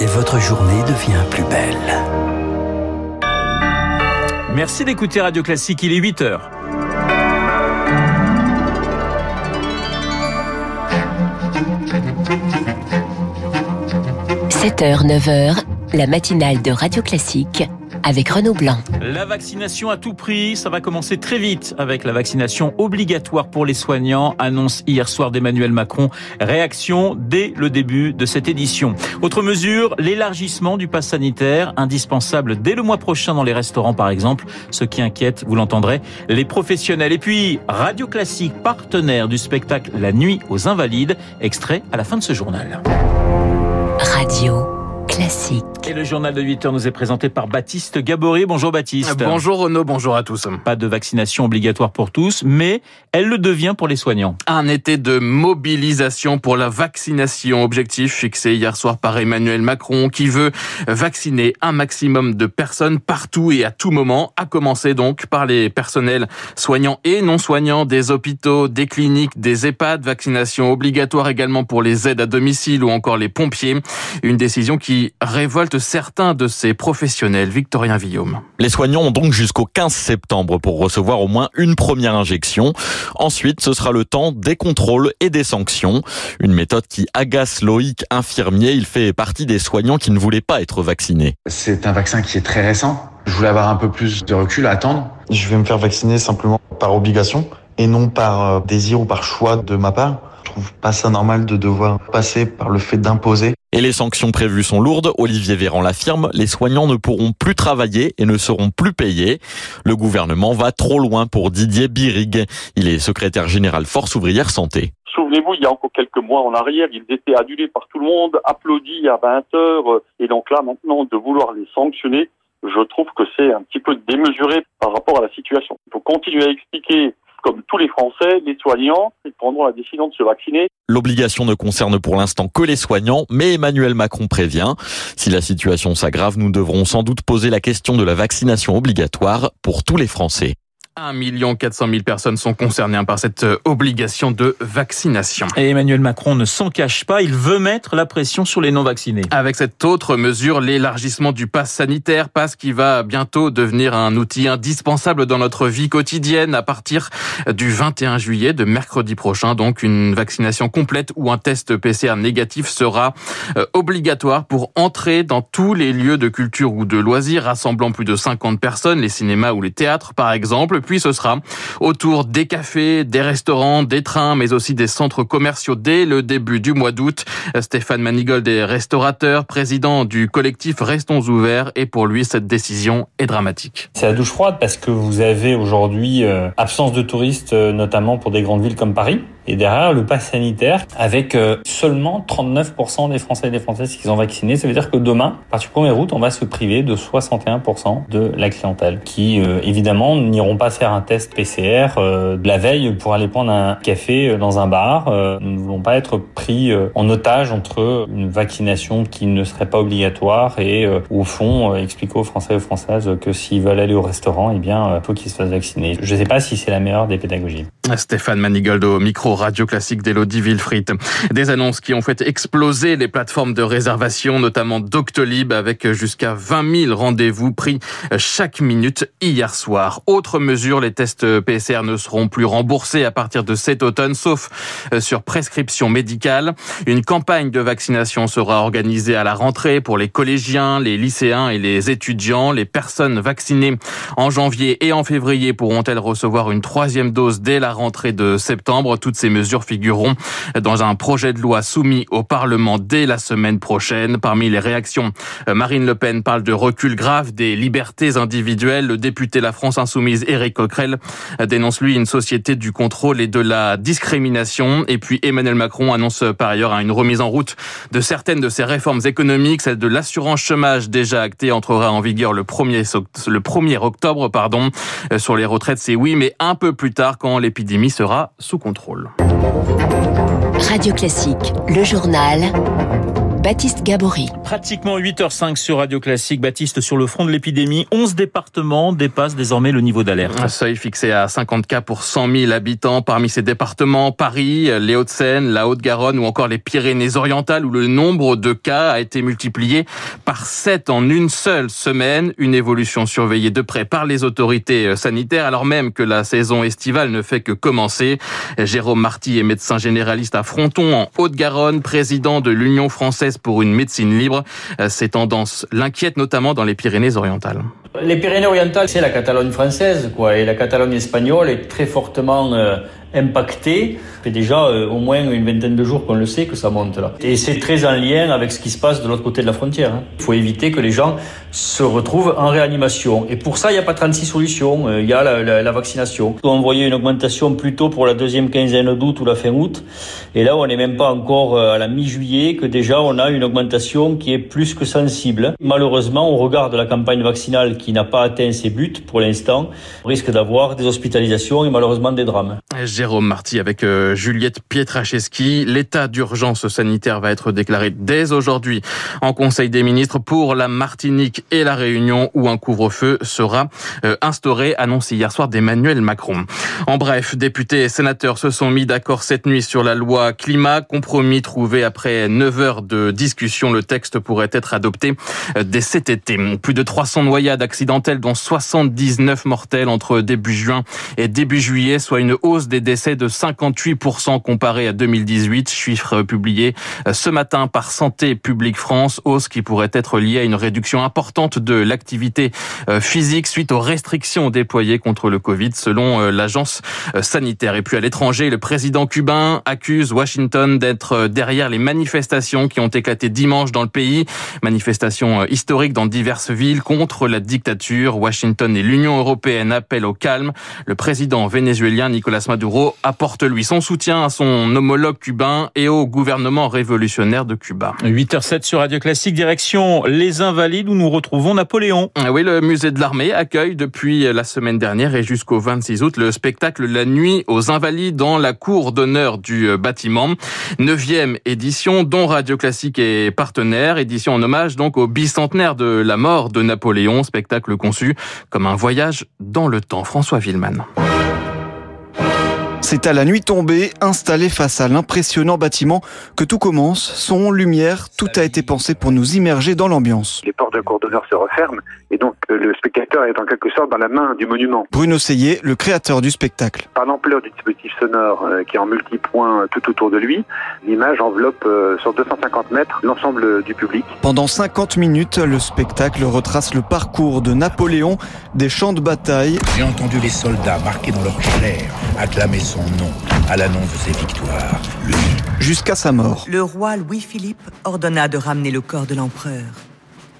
et votre journée devient plus belle. Merci d'écouter Radio Classique, il est 8 heures. – 7h, 9h, la matinale de Radio Classique avec Renaud Blanc. La vaccination à tout prix, ça va commencer très vite avec la vaccination obligatoire pour les soignants, annonce hier soir d'Emmanuel Macron. Réaction dès le début de cette édition. Autre mesure, l'élargissement du pass sanitaire, indispensable dès le mois prochain dans les restaurants par exemple, ce qui inquiète, vous l'entendrez, les professionnels. Et puis, Radio Classique, partenaire du spectacle La Nuit aux Invalides, extrait à la fin de ce journal. Radio classique. Et le journal de 8 heures nous est présenté par Baptiste Gabory. Bonjour Baptiste. Bonjour Renaud, bonjour à tous. Pas de vaccination obligatoire pour tous, mais elle le devient pour les soignants. Un été de mobilisation pour la vaccination. Objectif fixé hier soir par Emmanuel Macron qui veut vacciner un maximum de personnes partout et à tout moment, à commencer donc par les personnels soignants et non soignants des hôpitaux, des cliniques, des EHPAD. Vaccination obligatoire également pour les aides à domicile ou encore les pompiers. Une décision qui révolte certains de ces professionnels. Victorien Villaume. Les soignants ont donc jusqu'au 15 septembre pour recevoir au moins une première injection. Ensuite, ce sera le temps des contrôles et des sanctions. Une méthode qui agace Loïc, infirmier. Il fait partie des soignants qui ne voulaient pas être vaccinés. C'est un vaccin qui est très récent. Je voulais avoir un peu plus de recul à attendre. Je vais me faire vacciner simplement par obligation et non par euh, désir ou par choix de ma part. Je trouve pas ça normal de devoir passer par le fait d'imposer. Et les sanctions prévues sont lourdes. Olivier Véran l'affirme, les soignants ne pourront plus travailler et ne seront plus payés. Le gouvernement va trop loin pour Didier Birig. Il est secrétaire général Force ouvrière santé. Souvenez-vous, il y a encore quelques mois en arrière, ils étaient adulés par tout le monde, applaudis à 20 heures. Et donc là, maintenant, de vouloir les sanctionner, je trouve que c'est un petit peu démesuré par rapport à la situation. Il faut continuer à expliquer comme tous les Français, les soignants, ils prendront la décision de se vacciner. L'obligation ne concerne pour l'instant que les soignants, mais Emmanuel Macron prévient. Si la situation s'aggrave, nous devrons sans doute poser la question de la vaccination obligatoire pour tous les Français. 1 400 000 personnes sont concernées par cette euh, obligation de vaccination. Et Emmanuel Macron ne s'en cache pas, il veut mettre la pression sur les non-vaccinés. Avec cette autre mesure, l'élargissement du pass sanitaire, passe qui va bientôt devenir un outil indispensable dans notre vie quotidienne à partir du 21 juillet, de mercredi prochain. Donc une vaccination complète ou un test PCR négatif sera euh, obligatoire pour entrer dans tous les lieux de culture ou de loisirs rassemblant plus de 50 personnes, les cinémas ou les théâtres par exemple puis ce sera autour des cafés, des restaurants, des trains, mais aussi des centres commerciaux dès le début du mois d'août. Stéphane Manigold est restaurateur, président du collectif Restons ouverts et pour lui cette décision est dramatique. C'est la douche froide parce que vous avez aujourd'hui euh, absence de touristes euh, notamment pour des grandes villes comme Paris et derrière le pass sanitaire avec euh, seulement 39% des Français et des Françaises qui sont vaccinés. Ça veut dire que demain, à partir du 1er août, on va se priver de 61% de la clientèle qui évidemment n'iront pas faire un test PCR euh, de la veille pour aller prendre un café euh, dans un bar. Euh, ne voulons pas être pris en otage entre une vaccination qui ne serait pas obligatoire et au fond expliquer aux Français et aux Françaises que s'ils veulent aller au restaurant, eh bien, faut qu'ils se fassent vacciner. Je ne sais pas si c'est la meilleure des pédagogies. Stéphane Manigoldo, micro radio classique d'Elodie Wilfried. Des annonces qui ont fait exploser les plateformes de réservation, notamment Doctolib, avec jusqu'à 20 000 rendez-vous pris chaque minute hier soir. Autre mesure les tests PCR ne seront plus remboursés à partir de cet automne, sauf euh, sur prescription médicale. Une campagne de vaccination sera organisée à la rentrée pour les collégiens, les lycéens et les étudiants. Les personnes vaccinées en janvier et en février pourront-elles recevoir une troisième dose dès la rentrée de septembre. Toutes ces mesures figureront dans un projet de loi soumis au Parlement dès la semaine prochaine. Parmi les réactions, euh, Marine Le Pen parle de recul grave des libertés individuelles. Le député La France Insoumise, Éric Coquerel dénonce lui une société du contrôle et de la discrimination. Et puis Emmanuel Macron annonce par ailleurs une remise en route de certaines de ses réformes économiques. Celle de l'assurance chômage déjà actée entrera en vigueur le 1er, le 1er octobre. Pardon. Sur les retraites, c'est oui, mais un peu plus tard quand l'épidémie sera sous contrôle. Radio Classique, le journal. Baptiste Gabory. Pratiquement 8h05 sur Radio Classique. Baptiste, sur le front de l'épidémie, 11 départements dépassent désormais le niveau d'alerte. Un seuil fixé à 50 cas pour 100 000 habitants. Parmi ces départements, Paris, les Hauts-de-Seine, la Haute-Garonne ou encore les Pyrénées-Orientales où le nombre de cas a été multiplié par 7 en une seule semaine. Une évolution surveillée de près par les autorités sanitaires alors même que la saison estivale ne fait que commencer. Jérôme Marty est médecin généraliste à Fronton en Haute-Garonne, président de l'Union française pour une médecine libre. Ces tendances l'inquiètent notamment dans les Pyrénées-Orientales. Les Pyrénées-Orientales, c'est la Catalogne française, quoi, et la Catalogne espagnole est très fortement euh, impactée. Ça fait déjà euh, au moins une vingtaine de jours qu'on le sait que ça monte là. Et c'est très en lien avec ce qui se passe de l'autre côté de la frontière. Hein. Il faut éviter que les gens se retrouvent en réanimation. Et pour ça, il n'y a pas 36 solutions. Euh, il y a la, la, la vaccination. On voyait une augmentation plutôt pour la deuxième quinzaine d'août ou la fin août. Et là, on n'est même pas encore à la mi-juillet que déjà on a une augmentation qui est plus que sensible. Malheureusement, au regard de la campagne vaccinale qui n'a pas atteint ses buts pour l'instant, on risque d'avoir des hospitalisations et malheureusement des drames. Jérôme Marty avec euh, Juliette Pietraszewski. L'état d'urgence sanitaire va être déclaré dès aujourd'hui en Conseil des ministres pour la Martinique et la Réunion où un couvre-feu sera euh, instauré, annoncé hier soir d'Emmanuel Macron. En bref, députés et sénateurs se sont mis d'accord cette nuit sur la loi climat, compromis trouvé après 9 heures de discussion. Le texte pourrait être adopté euh, dès cet été. Plus de 300 noyades accidentelles dont 79 mortels entre début juin et début juillet, soit une hausse des décès de 58% comparé à 2018, chiffre publié ce matin par Santé publique France, hausse qui pourrait être liée à une réduction importante de l'activité physique suite aux restrictions déployées contre le Covid selon l'agence sanitaire. Et puis à l'étranger, le président cubain accuse Washington d'être derrière les manifestations qui ont éclaté dimanche dans le pays, manifestations historiques dans diverses villes contre la dictature. Washington et l'Union européenne appellent au calme. Le président vénézuélien Nicolas Maduro apporte lui son soutien à son homologue cubain et au gouvernement révolutionnaire de Cuba. 8h07 sur Radio Classique, direction Les Invalides où nous retrouvons Napoléon. Oui, le musée de l'armée accueille depuis la semaine dernière et jusqu'au 26 août le spectacle La Nuit aux Invalides dans la cour d'honneur du bâtiment. Neuvième édition dont Radio Classique est partenaire, édition en hommage donc au bicentenaire de la mort de Napoléon, spectacle conçu comme un voyage dans le temps. François Villeman. C'est à la nuit tombée, installé face à l'impressionnant bâtiment, que tout commence. Son, lumière, tout a été pensé pour nous immerger dans l'ambiance. Les portes de cour d'honneur se referment et donc le spectateur est en quelque sorte dans la main du monument. Bruno Seyé, le créateur du spectacle. Par l'ampleur du dispositif sonore euh, qui est en multipoint tout autour de lui, l'image enveloppe euh, sur 250 mètres l'ensemble du public. Pendant 50 minutes, le spectacle retrace le parcours de Napoléon, des champs de bataille. J'ai entendu les soldats marqués dans leur chair acclamer son nom à l'annonce de ses victoires, lui. Jusqu'à sa mort. Le roi Louis-Philippe ordonna de ramener le corps de l'empereur.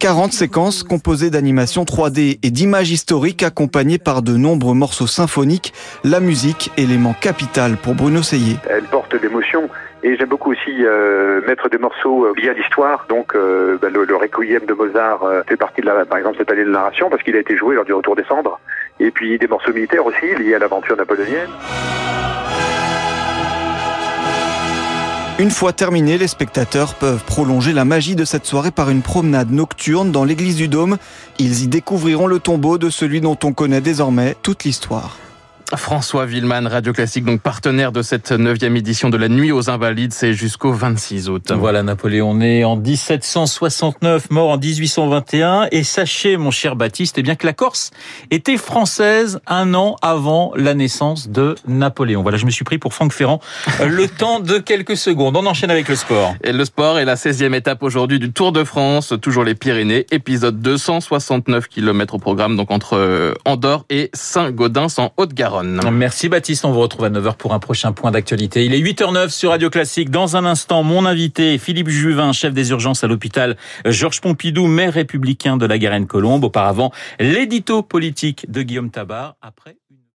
40 séquences composées d'animations 3D et d'images historiques accompagnées par de nombreux morceaux symphoniques, la musique, élément capital pour Bruno Seyé. Elle porte l'émotion et j'aime beaucoup aussi euh, mettre des morceaux liés à l'histoire. Donc euh, bah, le, le, Requiem de Mozart euh, fait partie de la, par exemple cette année de narration parce qu'il a été joué lors du Retour des Cendres. Et puis des morceaux militaires aussi liés à l'aventure napoléonienne. Une fois terminé, les spectateurs peuvent prolonger la magie de cette soirée par une promenade nocturne dans l'église du Dôme. Ils y découvriront le tombeau de celui dont on connaît désormais toute l'histoire. François Villeman, Radio Classique, donc partenaire de cette neuvième édition de la Nuit aux Invalides, c'est jusqu'au 26 août. Voilà, Napoléon né en 1769, mort en 1821. Et sachez, mon cher Baptiste, eh bien que la Corse était française un an avant la naissance de Napoléon. Voilà, je me suis pris pour Franck Ferrand le temps de quelques secondes. On enchaîne avec le sport. Et le sport est la 16e étape aujourd'hui du Tour de France, toujours les Pyrénées, épisode 269 km au programme, donc entre Andorre et Saint-Gaudens en Haute-Garonne. Merci Baptiste, on vous retrouve à 9h pour un prochain point d'actualité. Il est 8h09 sur Radio Classique. Dans un instant, mon invité, Philippe Juvin, chef des urgences à l'hôpital Georges Pompidou, maire républicain de la Garenne-Colombe. Auparavant, l'édito politique de Guillaume Tabar. Après...